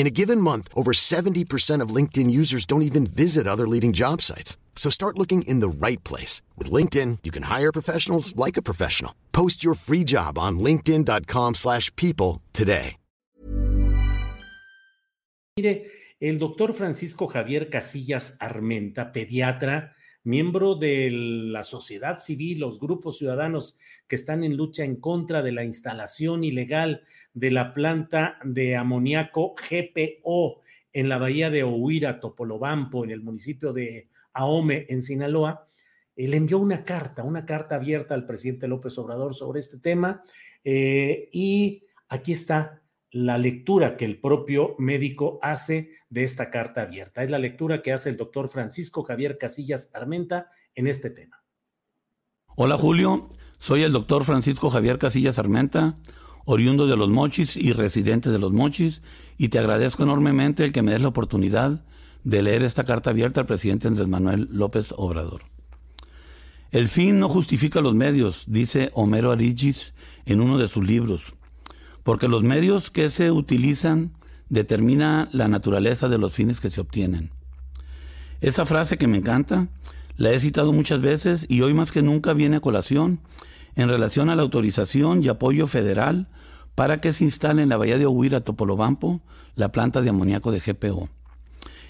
In a given month, over 70% of LinkedIn users don't even visit other leading job sites. So start looking in the right place. With LinkedIn, you can hire professionals like a professional. Post your free job on linkedin.com slash people today. Mire, el doctor Francisco Javier Casillas Armenta, pediatra, miembro de la sociedad civil, los grupos ciudadanos que están en lucha en contra de la instalación ilegal de la planta de amoníaco GPO en la bahía de Ohuira, Topolobampo, en el municipio de Ahome, en Sinaloa, le envió una carta, una carta abierta al presidente López Obrador sobre este tema. Eh, y aquí está la lectura que el propio médico hace de esta carta abierta. Es la lectura que hace el doctor Francisco Javier Casillas Armenta en este tema. Hola Julio, soy el doctor Francisco Javier Casillas Armenta, oriundo de Los Mochis y residente de Los Mochis, y te agradezco enormemente el que me des la oportunidad de leer esta carta abierta al presidente Andrés Manuel López Obrador. El fin no justifica los medios, dice Homero Arigis en uno de sus libros, porque los medios que se utilizan determina la naturaleza de los fines que se obtienen. Esa frase que me encanta, la he citado muchas veces y hoy más que nunca viene a colación en relación a la autorización y apoyo federal para que se instale en la bahía de Ohuira, Topolobampo, la planta de amoníaco de GPO.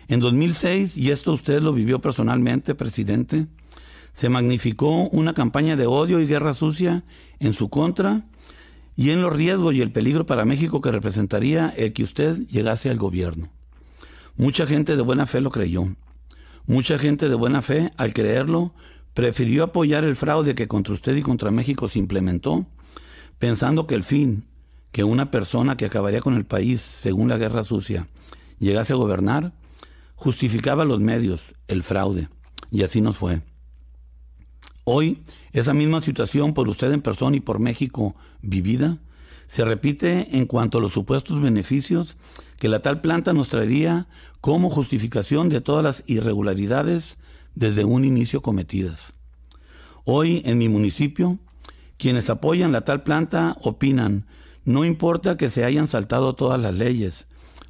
En 2006, y esto usted lo vivió personalmente, presidente, se magnificó una campaña de odio y guerra sucia en su contra y en los riesgos y el peligro para México que representaría el que usted llegase al gobierno. Mucha gente de buena fe lo creyó. Mucha gente de buena fe, al creerlo, prefirió apoyar el fraude que contra usted y contra México se implementó, pensando que el fin, que una persona que acabaría con el país según la guerra sucia llegase a gobernar, justificaba los medios, el fraude. Y así nos fue. Hoy, esa misma situación por usted en persona y por México vivida, se repite en cuanto a los supuestos beneficios que la tal planta nos traería como justificación de todas las irregularidades desde un inicio cometidas. Hoy en mi municipio, quienes apoyan la tal planta opinan, no importa que se hayan saltado todas las leyes,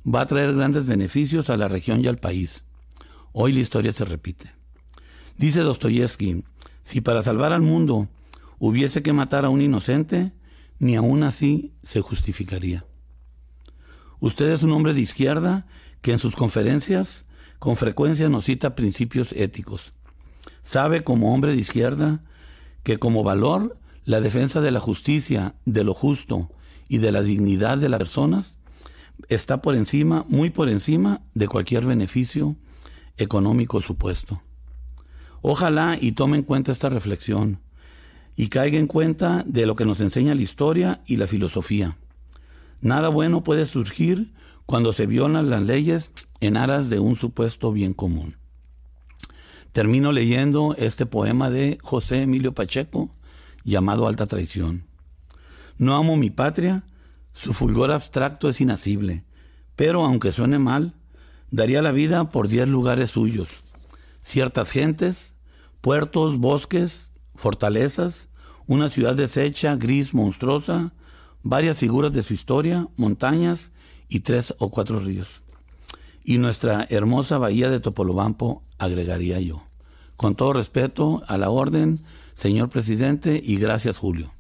va a traer grandes beneficios a la región y al país. Hoy la historia se repite. Dice Dostoyevsky, si para salvar al mundo hubiese que matar a un inocente, ni aún así se justificaría. Usted es un hombre de izquierda que en sus conferencias con frecuencia nos cita principios éticos. Sabe como hombre de izquierda que como valor la defensa de la justicia, de lo justo y de la dignidad de las personas está por encima, muy por encima de cualquier beneficio económico supuesto. Ojalá y tome en cuenta esta reflexión y caiga en cuenta de lo que nos enseña la historia y la filosofía. Nada bueno puede surgir cuando se violan las leyes en aras de un supuesto bien común. Termino leyendo este poema de José Emilio Pacheco llamado Alta Traición. No amo mi patria, su fulgor abstracto es inacible, pero aunque suene mal, daría la vida por diez lugares suyos, ciertas gentes, puertos, bosques, fortalezas, una ciudad deshecha, gris, monstruosa, varias figuras de su historia, montañas y tres o cuatro ríos. Y nuestra hermosa bahía de Topolobampo, agregaría yo. Con todo respeto a la orden, señor presidente, y gracias, Julio.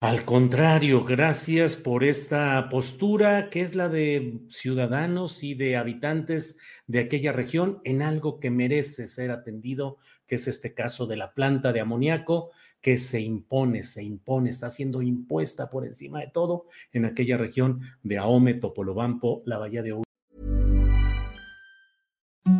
Al contrario, gracias por esta postura que es la de ciudadanos y de habitantes de aquella región en algo que merece ser atendido, que es este caso de la planta de amoníaco que se impone, se impone, está siendo impuesta por encima de todo en aquella región de Ahome, Topolobampo, la Bahía de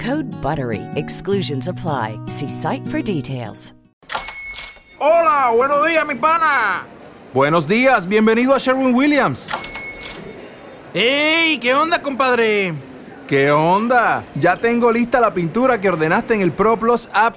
Code BUTTERY. Exclusions apply. See site for details. Hola, buenos días, mi pana. Buenos días, bienvenido a Sherwin Williams. ¡Ey! ¿Qué onda, compadre? ¿Qué onda? Ya tengo lista la pintura que ordenaste en el ProPlus app.